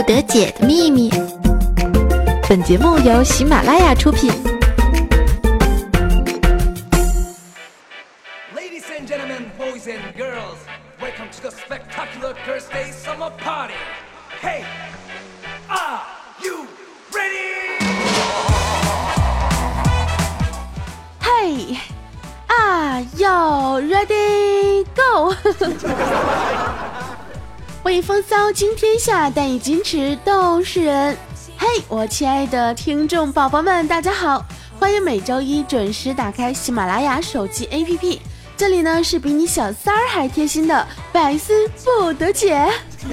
不得解的秘密。本节目由喜马拉雅出品。Ladies and gentlemen, boys and girls, welcome to the spectacular Thursday summer party. Hey, are you ready? 嘿啊，You ready go？我以风骚惊天下，但以矜持动世人。嘿，我亲爱的听众宝宝们，大家好，欢迎每周一准时打开喜马拉雅手机 APP，这里呢是比你小三儿还贴心的百思不得解。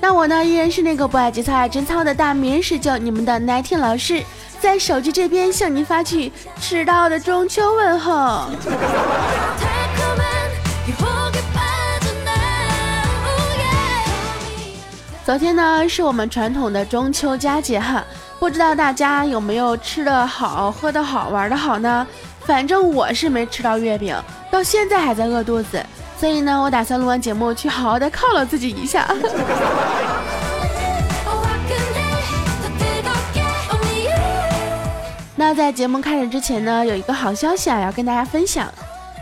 那我呢依然是那个不爱节操爱贞操的大名人十九，你们的 Nineteen 老师，在手机这边向您发去迟到的中秋问候。昨天呢是我们传统的中秋佳节哈，不知道大家有没有吃的好、喝的好、玩的好呢？反正我是没吃到月饼，到现在还在饿肚子，所以呢，我打算录完节目去好好的犒劳自己一下。那在节目开始之前呢，有一个好消息啊，要跟大家分享，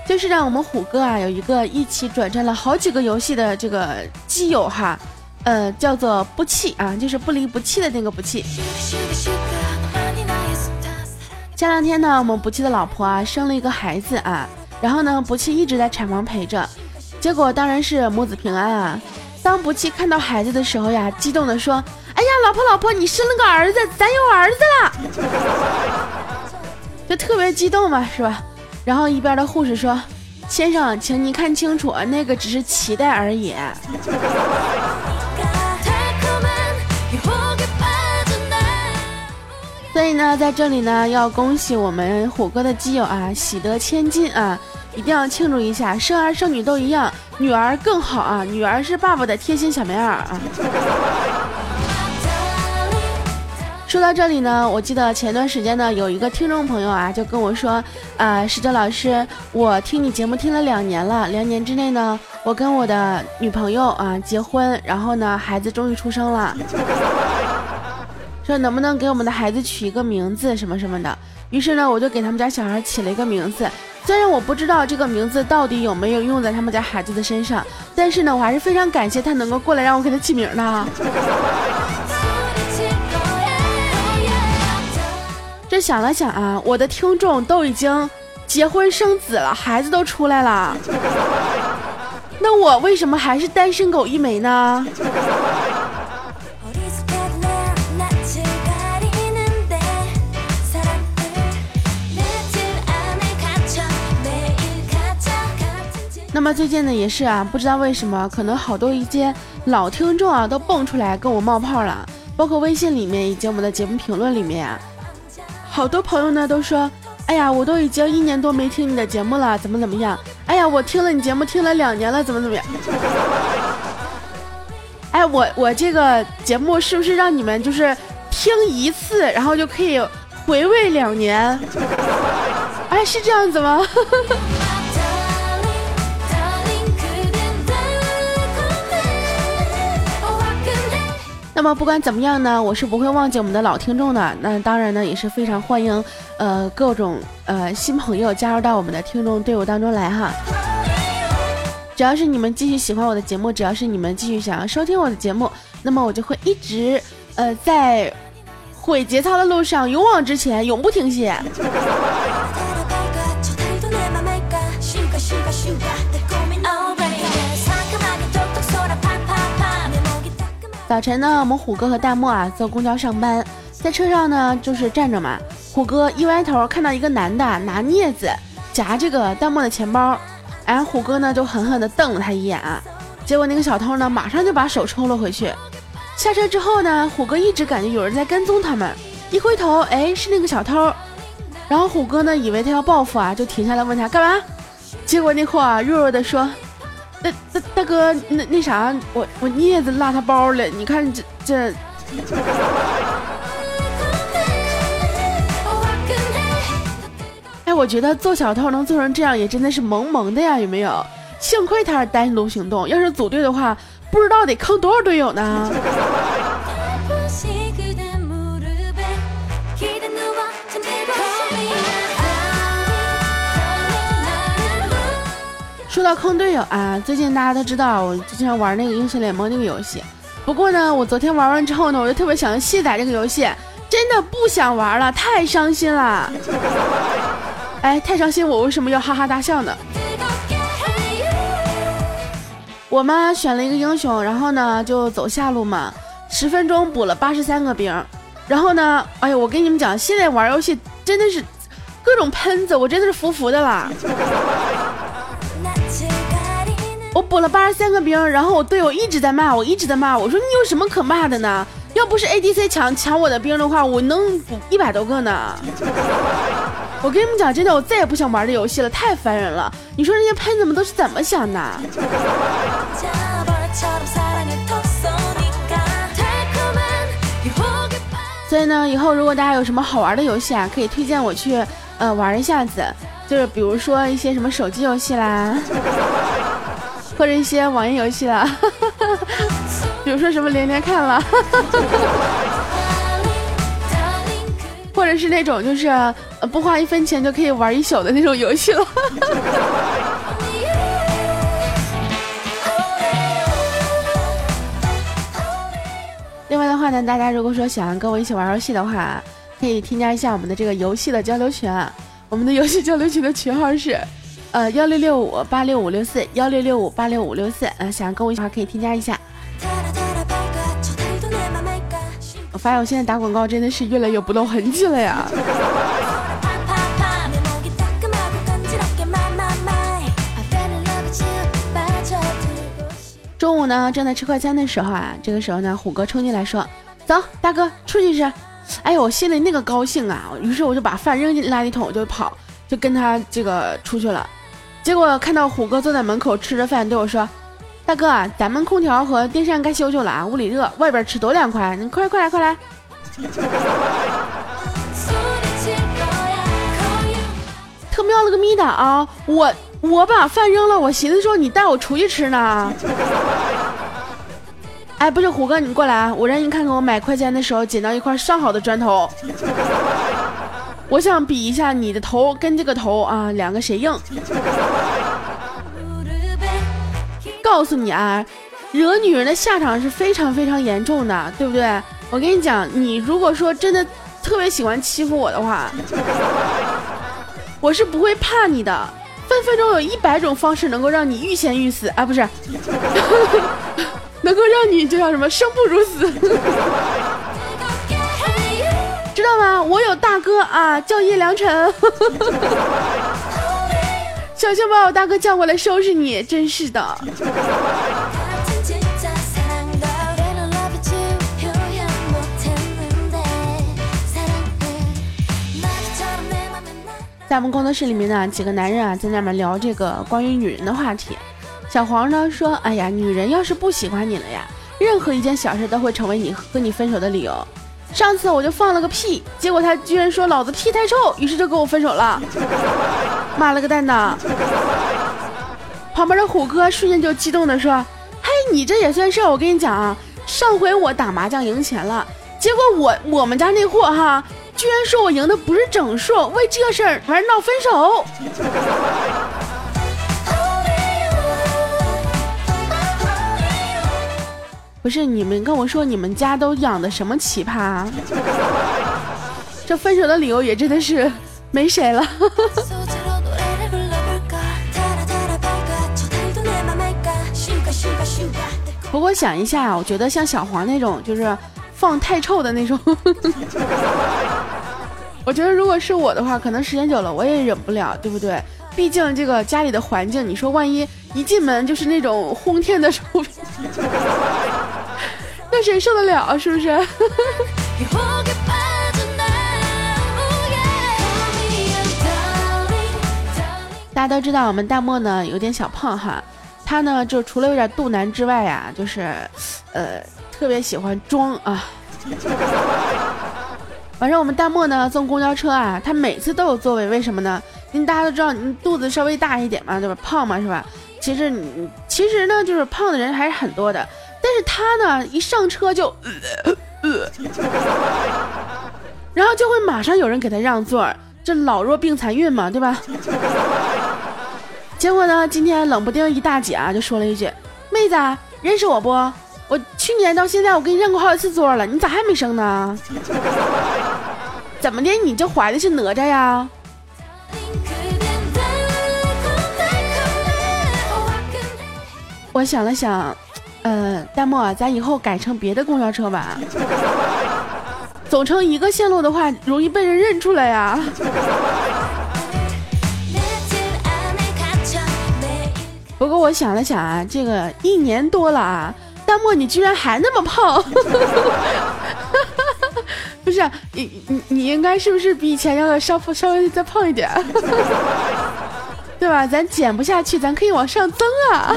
就是让我们虎哥啊有一个一起转战了好几个游戏的这个基友哈。呃，叫做不弃啊，就是不离不弃的那个不弃。前两天呢，我们不弃的老婆啊生了一个孩子啊，然后呢，不弃一直在产房陪着，结果当然是母子平安啊。当不弃看到孩子的时候呀，激动的说：“哎呀，老婆老婆，你生了个儿子，咱有儿子了！” 就特别激动嘛，是吧？然后一边的护士说：“先生，请你看清楚，那个只是脐带而已。”所以呢，在这里呢，要恭喜我们虎哥的基友啊，喜得千金啊，一定要庆祝一下，生儿生女都一样，女儿更好啊，女儿是爸爸的贴心小棉袄啊。说到这里呢，我记得前段时间呢，有一个听众朋友啊，就跟我说，啊，石哲老师，我听你节目听了两年了，两年之内呢，我跟我的女朋友啊结婚，然后呢，孩子终于出生了。说能不能给我们的孩子取一个名字什么什么的，于是呢，我就给他们家小孩起了一个名字。虽然我不知道这个名字到底有没有用在他们家孩子的身上，但是呢，我还是非常感谢他能够过来让我给他起名的。想了想啊，我的听众都已经结婚生子了，孩子都出来了，那我为什么还是单身狗一枚呢？那么最近呢，也是啊，不知道为什么，可能好多一些老听众啊都蹦出来跟我冒泡了，包括微信里面以及我们的节目评论里面啊，好多朋友呢都说，哎呀，我都已经一年多没听你的节目了，怎么怎么样？哎呀，我听了你节目听了两年了，怎么怎么样？哎，我我这个节目是不是让你们就是听一次，然后就可以回味两年？哎，是这样子吗？那么不管怎么样呢，我是不会忘记我们的老听众的。那当然呢，也是非常欢迎，呃，各种呃新朋友加入到我们的听众队伍当中来哈。只要是你们继续喜欢我的节目，只要是你们继续想要收听我的节目，那么我就会一直呃在毁节操的路上勇往直前，永不停歇。早晨呢，我们虎哥和大漠啊坐公交上班，在车上呢就是站着嘛。虎哥一歪头看到一个男的拿镊子夹这个大漠的钱包，哎，虎哥呢就狠狠地瞪了他一眼，结果那个小偷呢马上就把手抽了回去。下车之后呢，虎哥一直感觉有人在跟踪他们，一回头，哎，是那个小偷。然后虎哥呢以为他要报复啊，就停下来问他干嘛，结果那货啊弱弱的说。大大大哥，那那啥，我我镊子落他包了，你看这这。哎，我觉得做小偷能做成这样，也真的是萌萌的呀，有没有？幸亏他是单独行动，要是组队的话，不知道得坑多少队友呢。到坑队友啊，最近大家都知道我经常玩那个英雄联盟那个游戏。不过呢，我昨天玩完之后呢，我就特别想卸载这个游戏，真的不想玩了，太伤心了。哎，太伤心，我为什么要哈哈大笑呢？我妈选了一个英雄，然后呢就走下路嘛，十分钟补了八十三个兵，然后呢，哎呀，我跟你们讲，现在玩游戏真的是各种喷子，我真的是服服的啦。我补了八十三个兵，然后我队友一直在骂我，一直在骂我，我说你有什么可骂的呢？要不是 ADC 抢抢我的兵的话，我能补一百多个呢。我跟你们讲，真的，我再也不想玩这游戏了，太烦人了。你说这些喷子们都是怎么想的？所以呢，以后如果大家有什么好玩的游戏啊，可以推荐我去呃玩一下子，就是比如说一些什么手机游戏啦。或者一些网页游戏啦，比如说什么连连看了，或者是那种就是不花一分钱就可以玩一宿的那种游戏了。另外的话呢，大家如果说想要跟我一起玩游戏的话，可以添加一下我们的这个游戏的交流群啊，我们的游戏交流群的群号是。呃，幺六六五八六五六四，幺六六五八六五六四，呃，想跟我一起话可以添加一下。我发现我现在打广告真的是越来越不露痕迹了呀。中午呢，正在吃快餐的时候啊，这个时候呢，虎哥冲进来说：“走，大哥，出去吃。”哎呦，我心里那个高兴啊！于是我就把饭扔进垃圾桶我就跑，就跟他这个出去了。结果看到虎哥坐在门口吃着饭，对我说：“大哥，咱们空调和电扇该修修了啊，屋里热，外边吃多凉快，你快快来快来！” 特喵了个咪的啊！我我把饭扔了，我寻思说你带我出去吃呢。哎，不是虎哥，你过来啊，我让你看看我买快餐的时候捡到一块上好的砖头。我想比一下你的头跟这个头啊，两个谁硬？告诉你啊，惹女人的下场是非常非常严重的，对不对？我跟你讲，你如果说真的特别喜欢欺负我的话，我是不会怕你的，分分钟有一百种方式能够让你欲仙欲死啊，不是，能够让你就叫什么生不如死。我有大哥啊，叫叶良辰，小心把我大哥叫过来收拾你，真是的。在我们工作室里面呢，几个男人啊，在那边聊这个关于女人的话题。小黄呢说：“哎呀，女人要是不喜欢你了呀，任何一件小事都会成为你和你分手的理由。”上次我就放了个屁，结果他居然说老子屁太臭，于是就跟我分手了。妈了个蛋的！旁边的虎哥瞬间就激动的说：“嘿，你这也算事儿！我跟你讲啊，上回我打麻将赢钱了，结果我我们家那货哈，居然说我赢的不是整数，为这事儿还闹分手。”不是你们跟我说你们家都养的什么奇葩？这分手的理由也真的是没谁了。不过想一下，我觉得像小黄那种就是放太臭的那种，我觉得如果是我的话，可能时间久了我也忍不了，对不对？毕竟这个家里的环境，你说万一一进门就是那种轰天的臭屁。谁受得了？是不是？大家都知道，我们大漠呢有点小胖哈，他呢就除了有点肚腩之外呀，就是，呃，特别喜欢装啊。晚上我们大漠呢坐公交车啊，他每次都有座位，为什么呢？因为大家都知道，你肚子稍微大一点嘛，对吧？胖嘛，是吧？其实你其实呢，就是胖的人还是很多的，但是他呢，一上车就，然后就会马上有人给他让座，这老弱病残孕嘛，对吧？结果呢，今天冷不丁一大姐啊，就说了一句：“妹子，认识我不？我去年到现在我给你让过好几次座了，你咋还没生呢？怎么的？你这怀的是哪吒呀？”我想了想，呃，大漠，咱以后改成别的公交车吧。走成一个线路的话，容易被人认出来呀。不过我想了想啊，这个一年多了啊，大漠你居然还那么胖，不是？你你你应该是不是比以前要稍稍微再胖一点？对吧？咱减不下去，咱可以往上增啊！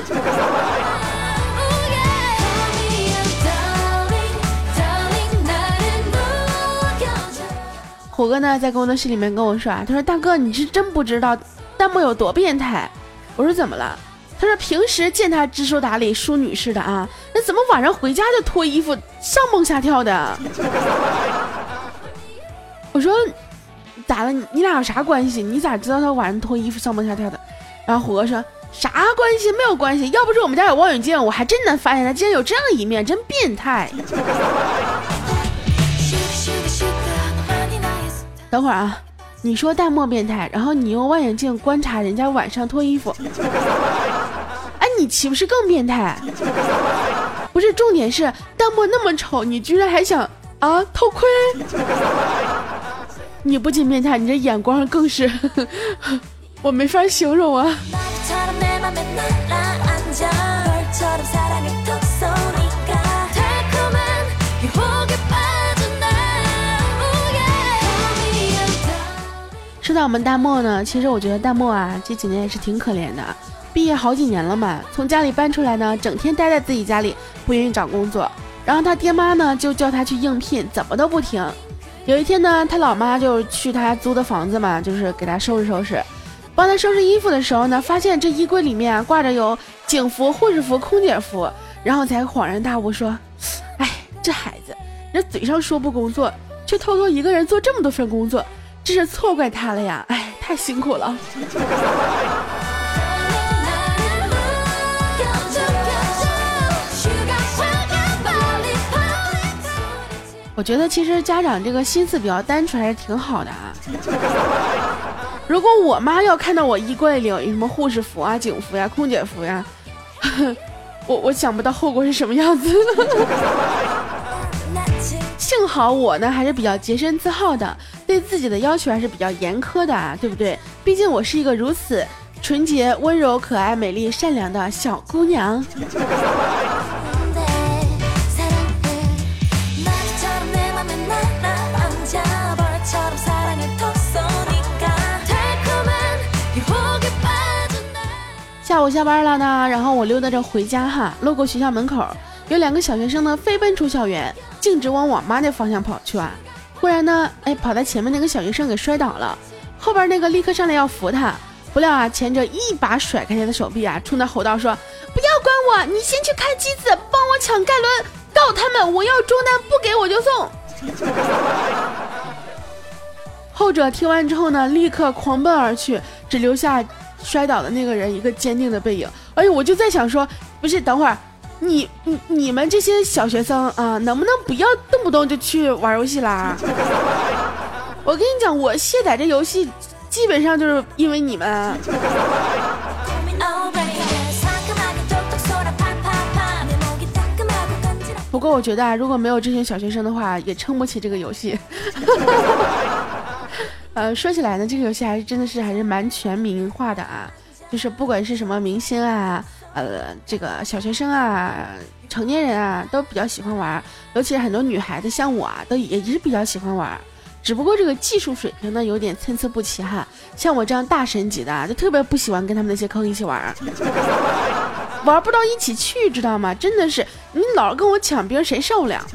虎哥呢，在工作室里面跟我说啊，他说：“大哥，你是真不知道弹幕有多变态。”我说：“怎么了？”他说：“平时见他知书达理、淑女似的啊，那怎么晚上回家就脱衣服上蹦下跳的？” 我说。咋了？你俩有啥关系？你咋知道他晚上脱衣服上蹦下跳的？然后虎哥说啥关系？没有关系。要不是我们家有望远镜，我还真能发现他竟然有这样一面，真变态。等会儿啊，你说淡漠变态，然后你用望远镜观察人家晚上脱衣服，哎，你岂不是更变态？不是，重点是淡漠那么丑，你居然还想啊偷窥？你不仅变态，你这眼光更是，我没法形容啊。说到我们大漠呢，其实我觉得大漠啊这几年也是挺可怜的，毕业好几年了嘛，从家里搬出来呢，整天待在自己家里，不愿意找工作，然后他爹妈呢就叫他去应聘，怎么都不听。有一天呢，他老妈就去他租的房子嘛，就是给他收拾收拾，帮他收拾衣服的时候呢，发现这衣柜里面挂着有警服、护士服、空姐服，然后才恍然大悟说：“哎，这孩子，人嘴上说不工作，却偷偷一个人做这么多份工作，真是错怪他了呀！哎，太辛苦了。”我觉得其实家长这个心思比较单纯，还是挺好的啊。如果我妈要看到我衣柜里有什么护士服啊、警服呀、空姐服呀，我我想不到后果是什么样子。幸好我呢还是比较洁身自好的，对自己的要求还是比较严苛的啊，对不对？毕竟我是一个如此纯洁、温柔、可爱、美丽、善良的小姑娘。下午下班了呢，然后我溜达着回家哈，路过学校门口，有两个小学生呢飞奔出校园，径直往我妈那方向跑去啊。忽然呢，哎，跑在前面那个小学生给摔倒了，后边那个立刻上来要扶他，不料啊，前者一把甩开他的手臂啊，冲他吼道说：“不要管我，你先去看机子，帮我抢盖伦，告他们，我要中单，不给我就送。”后者听完之后呢，立刻狂奔而去，只留下。摔倒的那个人一个坚定的背影，哎呦，我就在想说，不是，等会儿，你你你们这些小学生啊，能不能不要动不动就去玩游戏啦？我跟你讲，我卸载这游戏，基本上就是因为你们。不过我觉得啊，如果没有这些小学生的话，也撑不起这个游戏。呃，说起来呢，这个游戏还是真的是还是蛮全民化的啊，就是不管是什么明星啊，呃，这个小学生啊，成年人啊，都比较喜欢玩，尤其是很多女孩子，像我啊，都也是比较喜欢玩，只不过这个技术水平呢有点参差不齐哈。像我这样大神级的，就特别不喜欢跟他们那些坑一起玩，玩不到一起去，知道吗？真的是，你老跟我抢兵，谁受了？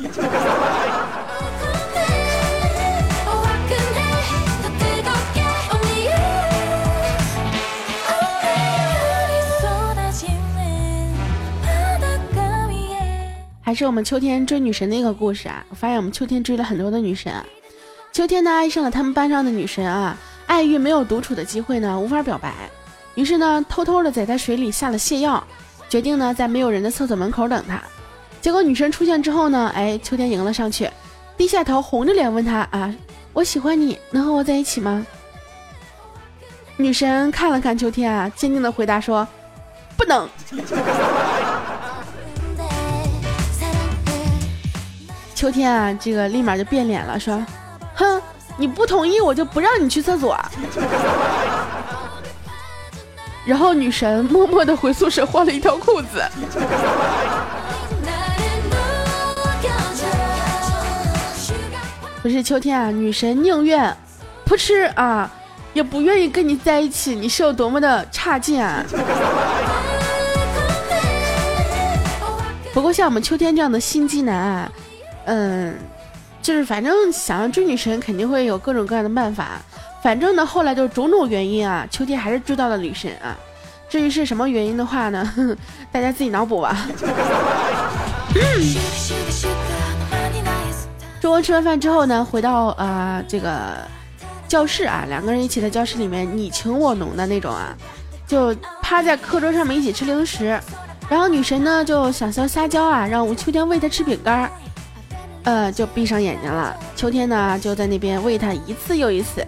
还是我们秋天追女神的一个故事啊。我发现我们秋天追了很多的女神。秋天呢爱上了他们班上的女神啊，碍于没有独处的机会呢，无法表白，于是呢偷偷的在她水里下了泻药，决定呢在没有人的厕所门口等她。结果女神出现之后呢，哎，秋天迎了上去，低下头红着脸问她啊，我喜欢你，能和我在一起吗？女神看了看秋天啊，坚定的回答说，不能。秋天啊，这个立马就变脸了，说：“哼，你不同意，我就不让你去厕所。”然后女神默默的回宿舍换了一条裤子。不是秋天啊，女神宁愿扑哧啊，也不愿意跟你在一起，你是有多么的差劲啊！不过像我们秋天这样的心机男啊。嗯，就是反正想要追女神，肯定会有各种各样的办法。反正呢，后来就种种原因啊，秋天还是追到了女神啊。至于是什么原因的话呢，大家自己脑补吧。中午吃完饭之后呢，回到啊这个教室啊，两个人一起在教室里面你情我浓的那种啊，就趴在课桌上面一起吃零食。然后女神呢就想要撒娇啊，让我秋天喂她吃饼干。呃，就闭上眼睛了。秋天呢，就在那边喂它一次又一次，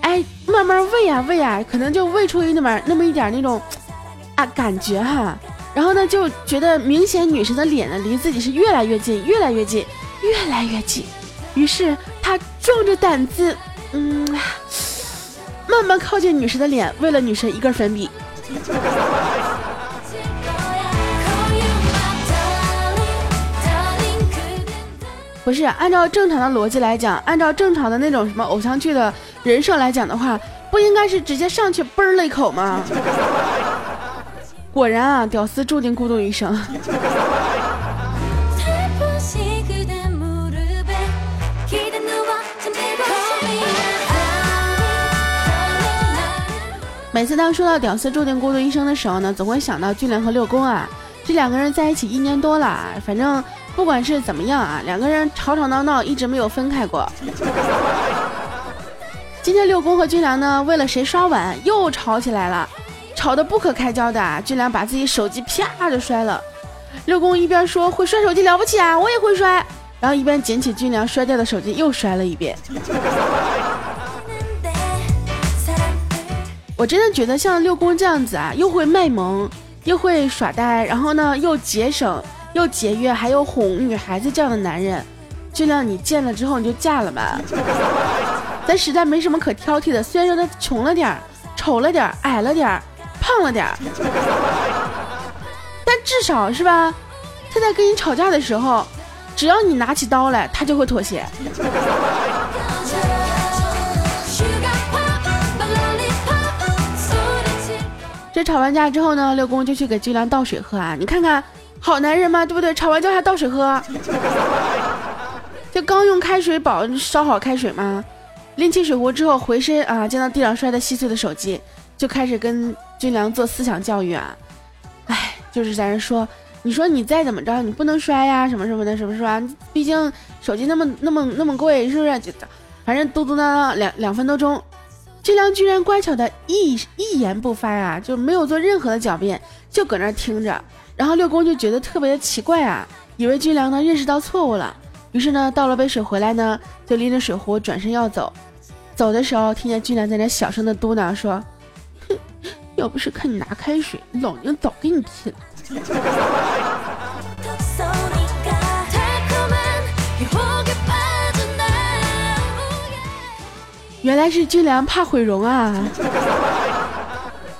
哎，慢慢喂呀喂呀，可能就喂出那么那么一点那种啊感觉哈。然后呢，就觉得明显女神的脸呢离自己是越来越近，越来越近，越来越近。于是他壮着胆子，嗯，慢慢靠近女神的脸，喂了女神一根粉笔。不是按照正常的逻辑来讲，按照正常的那种什么偶像剧的人设来讲的话，不应该是直接上去嘣了一口吗？果然啊，屌丝注定孤独一生。每次当说到屌丝注定孤独一生的时候呢，总会想到俊良和六宫啊，这两个人在一起一年多了，反正。不管是怎么样啊，两个人吵吵闹闹，一直没有分开过。今天六宫和军良呢，为了谁刷碗又吵起来了，吵得不可开交的。军良把自己手机啪就摔了，六宫一边说会摔手机了不起啊，我也会摔，然后一边捡起军良摔掉的手机又摔了一遍。我真的觉得像六宫这样子啊，又会卖萌，又会耍呆，然后呢又节省。又节约还有哄女孩子这样的男人，俊亮，你见了之后你就嫁了吧。咱实在没什么可挑剔的，虽然说他穷了点儿、丑了点儿、矮了点儿、胖了点儿，但至少是吧？他在跟你吵架的时候，只要你拿起刀来，他就会妥协。这吵完架之后呢，六公就去给俊良倒水喝啊，你看看。好男人嘛，对不对？吵完架还倒水喝，就刚用开水煲烧好开水嘛，拎起水壶之后回身啊，见到地上摔得稀碎的手机，就开始跟军良做思想教育啊。哎，就是在那说，你说你再怎么着，你不能摔呀，什么什么的，什么是吧？毕竟手机那么那么那么贵，是不是？就反正嘟嘟囔囔两两分多钟，军良居然乖巧的一一言不发呀，就没有做任何的狡辩，就搁那听着。然后六公就觉得特别的奇怪啊，以为军良呢认识到错误了，于是呢倒了杯水回来呢，就拎着水壶转身要走。走的时候听见军良在那小声的嘟囔说：“哼，要不是看你拿开水，老娘早给你劈了。”原来是军良怕毁容啊。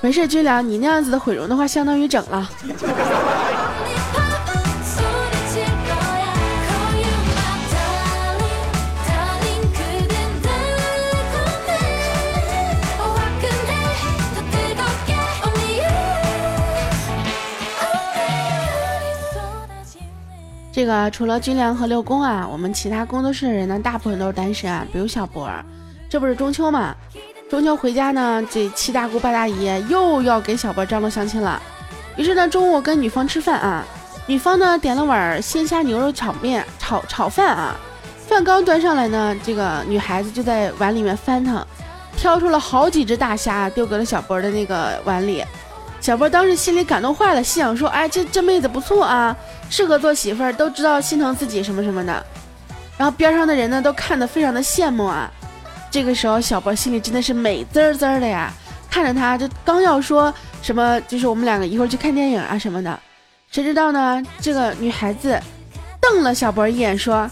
没事，军良，你那样子的毁容的话，相当于整了。这个除了军良和六公啊，我们其他工作室的人呢，大部分都是单身啊。比如小博，这不是中秋嘛？中秋回家呢，这七大姑八大姨又要给小波张罗相亲了。于是呢，中午跟女方吃饭啊，女方呢点了碗鲜虾牛肉炒面炒炒饭啊，饭刚端上来呢，这个女孩子就在碗里面翻腾，挑出了好几只大虾丢给了小波的那个碗里。小波当时心里感动坏了，心想说：“哎，这这妹子不错啊，适合做媳妇儿，都知道心疼自己什么什么的。”然后边上的人呢都看得非常的羡慕啊。这个时候，小博心里真的是美滋滋的呀，看着他，就刚要说什么，就是我们两个一会儿去看电影啊什么的，谁知道呢？这个女孩子瞪了小博一眼，说：“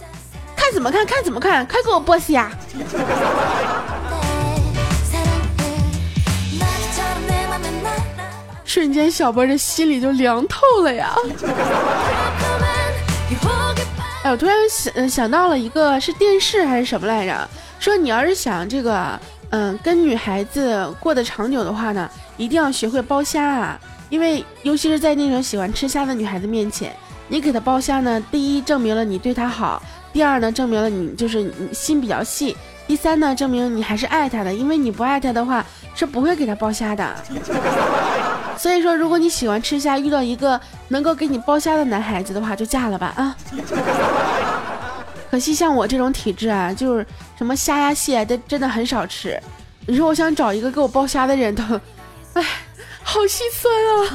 看怎么看？看怎么看？快给我剥虾！” 瞬间，小波这心里就凉透了呀！哎，我突然想想到了一个是电视还是什么来着？说你要是想这个，嗯，跟女孩子过得长久的话呢，一定要学会剥虾啊！因为尤其是在那种喜欢吃虾的女孩子面前，你给她剥虾呢，第一证明了你对她好，第二呢证明了你就是你心比较细，第三呢证明你还是爱他的，因为你不爱他的话是不会给他剥虾的。所以说，如果你喜欢吃虾，遇到一个能够给你剥虾的男孩子的话，就嫁了吧啊！可惜像我这种体质啊，就是什么虾呀蟹的真的很少吃。你说我想找一个给我剥虾的人，都，哎，好心酸啊！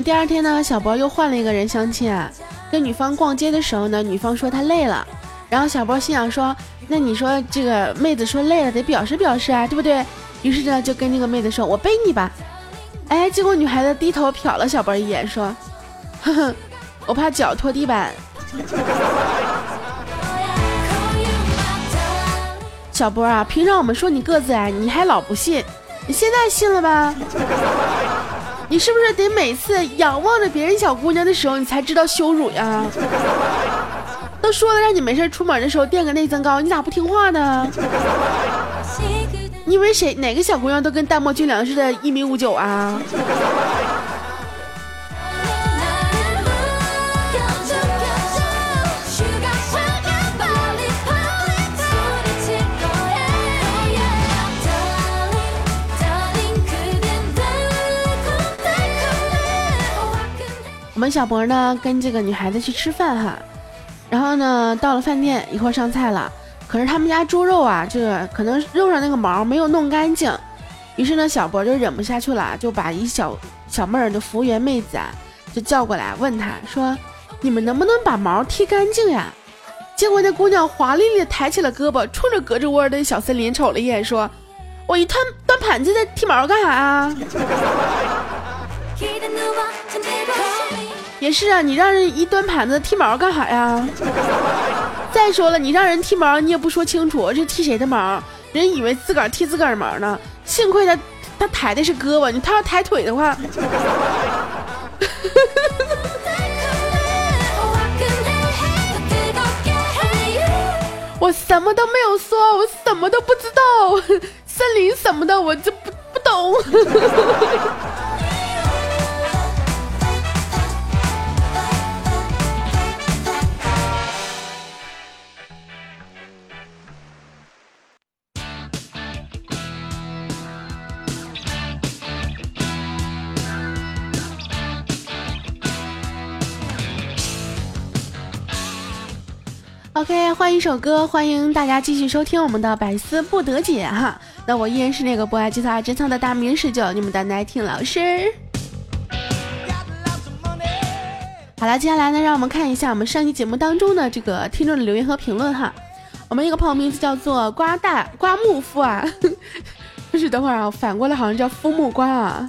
第二天呢，小博又换了一个人相亲啊。跟女方逛街的时候呢，女方说她累了，然后小波心想说，那你说这个妹子说累了，得表示表示啊，对不对？于是呢，就跟那个妹子说，我背你吧。哎，结果女孩子低头瞟了小波一眼，说，哼哼，我怕脚拖地板。小波啊，平常我们说你个子矮，你还老不信，你现在信了吧？你是不是得每次仰望着别人小姑娘的时候，你才知道羞辱呀？都说了让你没事出门的时候垫个内增高，你咋不听话呢？你以为谁哪个小姑娘都跟淡漠俊良似的，一米五九啊？们小博呢跟这个女孩子去吃饭哈，然后呢到了饭店一会儿上菜了，可是他们家猪肉啊，这个可能肉上那个毛没有弄干净，于是呢小博就忍不下去了，就把一小小妹儿的服务员妹子啊就叫过来问他说：“你们能不能把毛剃干净呀？”结果那姑娘华丽丽的抬起了胳膊，冲着隔着窝的小森林瞅了一眼，说：“我一端端盘子在剃毛干啥啊？” 也是啊，你让人一端盘子剃毛干啥呀？再说了，你让人剃毛，你也不说清楚，这剃谁的毛？人以为自个儿剃自个儿毛呢。幸亏他他抬的是胳膊，你他要抬腿的话，我什么都没有说，我什么都不知道，森林什么的，我就不不懂。OK，换一首歌，欢迎大家继续收听我们的百思不得解哈。那我依然是那个不爱计算爱珍藏的大名十九，你们的奶听老师。好了，接下来呢，让我们看一下我们上期节目当中的这个听众的留言和评论哈。我们一个朋友名字叫做瓜大瓜木夫啊，不是，等会儿啊，反过来好像叫夫木瓜啊。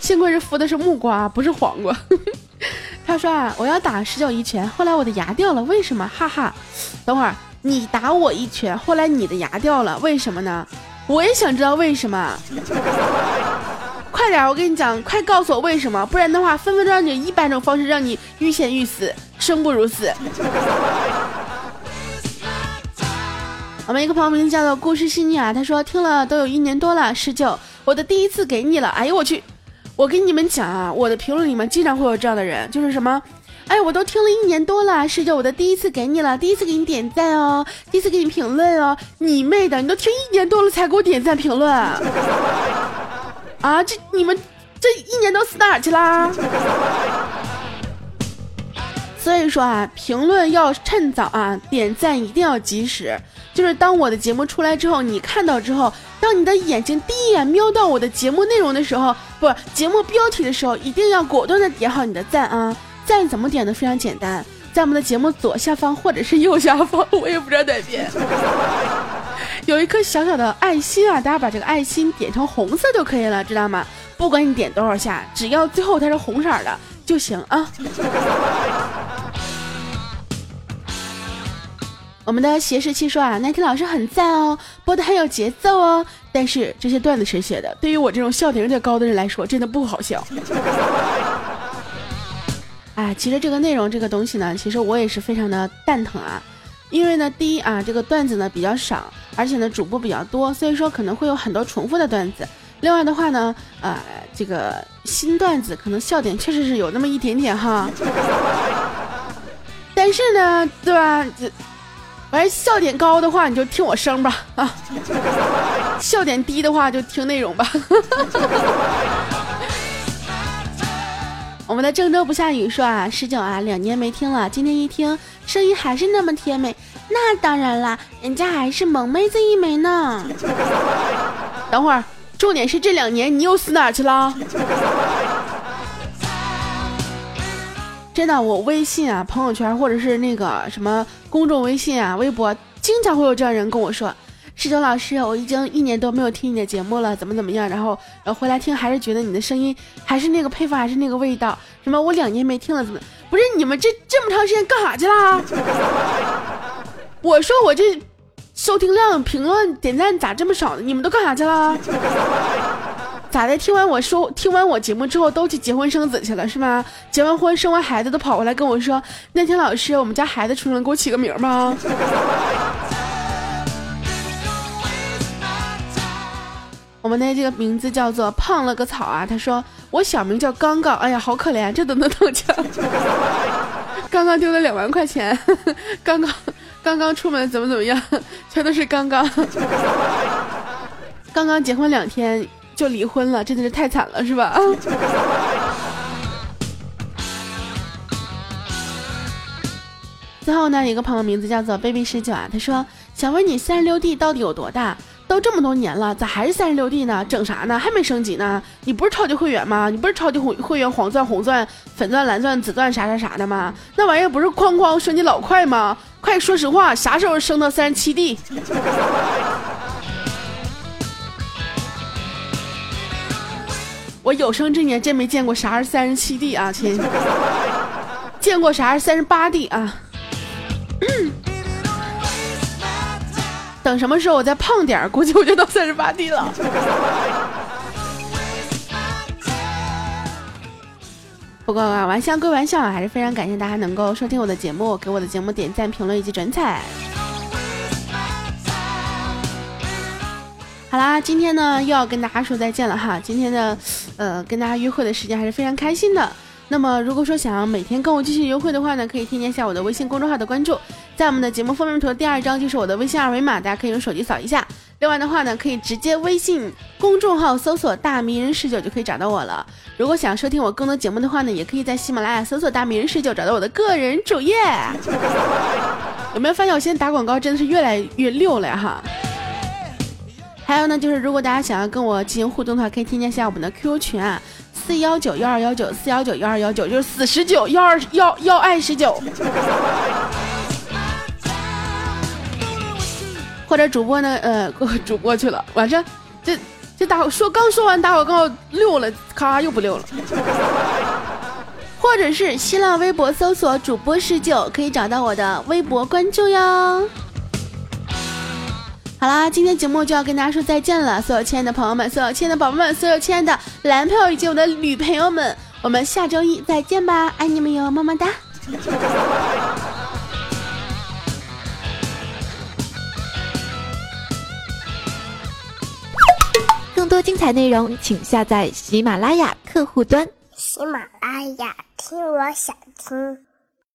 幸亏是敷的是木瓜，不是黄瓜。他说啊，我要打十九一拳，后来我的牙掉了，为什么？哈哈，等会儿你打我一拳，后来你的牙掉了，为什么呢？我也想知道为什么。快点，我跟你讲，快告诉我为什么，不然的话，分分钟让你一百种方式让你欲仙欲死，生不如死。我们一个朋友名字叫做故事细腻啊，他说听了都有一年多了，十九，我的第一次给你了，哎呦我去。我跟你们讲啊，我的评论里面经常会有这样的人，就是什么，哎，我都听了一年多了，是着我的第一次给你了，第一次给你点赞哦，第一次给你评论哦，你妹的，你都听一年多了才给我点赞评论，啊，这你们这一年都死哪去啦？所以说啊，评论要趁早啊，点赞一定要及时。就是当我的节目出来之后，你看到之后，当你的眼睛第一眼瞄到我的节目内容的时候，不，节目标题的时候，一定要果断的点好你的赞啊！赞怎么点的？非常简单，在我们的节目左下方或者是右下方，我也不知道哪边，有一颗小小的爱心啊！大家把这个爱心点成红色就可以了，知道吗？不管你点多少下，只要最后它是红色的就行啊。我们的斜视七说啊，奈听老师很赞哦，播的很有节奏哦。但是这些段子谁写的？对于我这种笑点有点高的人来说，真的不好笑。啊，其实这个内容这个东西呢，其实我也是非常的蛋疼啊。因为呢，第一啊，这个段子呢比较少，而且呢主播比较多，所以说可能会有很多重复的段子。另外的话呢，呃，这个新段子可能笑点确实是有那么一点点哈。但是呢，对吧？这。完笑点高的话，你就听我声吧啊；笑点低的话，就听内容吧。我们的郑州不下雨说啊，十九啊，两年没听了，今天一听，声音还是那么甜美。那当然啦，人家还是萌妹子一枚呢。等会儿，重点是这两年你又死哪去了？真的，我微信啊、朋友圈或者是那个什么公众微信啊、微博，经常会有这样人跟我说：“石九老师，我已经一年多没有听你的节目了，怎么怎么样？然后，然后回来听，还是觉得你的声音还是那个配方，还是那个味道。什么？我两年没听了，怎么？不是你们这这么长时间干啥去了？我说我这收听量、评论、点赞咋这么少呢？你们都干啥去了？”咋的？听完我说，听完我节目之后，都去结婚生子去了，是吗？结完婚生完孩子，都跑过来跟我说：“那天老师，我们家孩子出生，给我起个名吗？” 我们的这个名字叫做胖了个草啊。他说我小名叫刚刚，哎呀，好可怜，这都能当家。刚刚丢了两万块钱，刚刚刚刚出门怎么怎么样，全都是刚刚。刚刚结婚两天。就离婚了，真的是太惨了，是吧？最后呢，一个朋友名字叫做 baby 十九啊，他说想问你三十六 D 到底有多大？都这么多年了，咋还是三十六 D 呢？整啥呢？还没升级呢？你不是超级会员吗？你不是超级会会员黄钻、红钻、粉钻、蓝钻、紫钻啥啥啥的吗？那玩意儿不是哐哐升级老快吗？快说实话，啥时候升到三十七 D？我有生之年真没见过啥是三十七 D 啊，亲！见过啥是三十八 D 啊？等什么时候我再胖点，估计我就到三十八 D 了。不过啊，玩笑归玩笑，还是非常感谢大家能够收听我的节目，给我的节目点赞、评论以及转采。好啦，今天呢又要跟大家说再见了哈。今天的，呃，跟大家约会的时间还是非常开心的。那么如果说想要每天跟我继续约会的话呢，可以添加一下我的微信公众号的关注，在我们的节目封面图的第二张就是我的微信二维码，大家可以用手机扫一下。另外的话呢，可以直接微信公众号搜索“大迷人十九”就可以找到我了。如果想收听我更多节目的话呢，也可以在喜马拉雅搜索“大迷人十九”找到我的个人主页。有没有发现我现在打广告真的是越来越溜了呀哈？还有呢，就是如果大家想要跟我进行互动的话，可以添加一下我们的 QQ 群啊，四幺九幺二幺九四幺九幺二幺九，就是死十九幺二幺幺二十九。或者主播呢，呃，主播去了，晚上这这打说刚说完打广告溜了，咔又不溜了。或者是新浪微博搜索主播十九，可以找到我的微博关注哟。好啦，今天节目就要跟大家说再见了，所有亲爱的朋友们，所有亲爱的宝宝们，所有亲爱的男朋友以及我的女朋友们，我们下周一再见吧，爱你们哟，么么哒。更更多精彩内容，请下载喜马拉雅客户端。喜马拉雅，听我想听。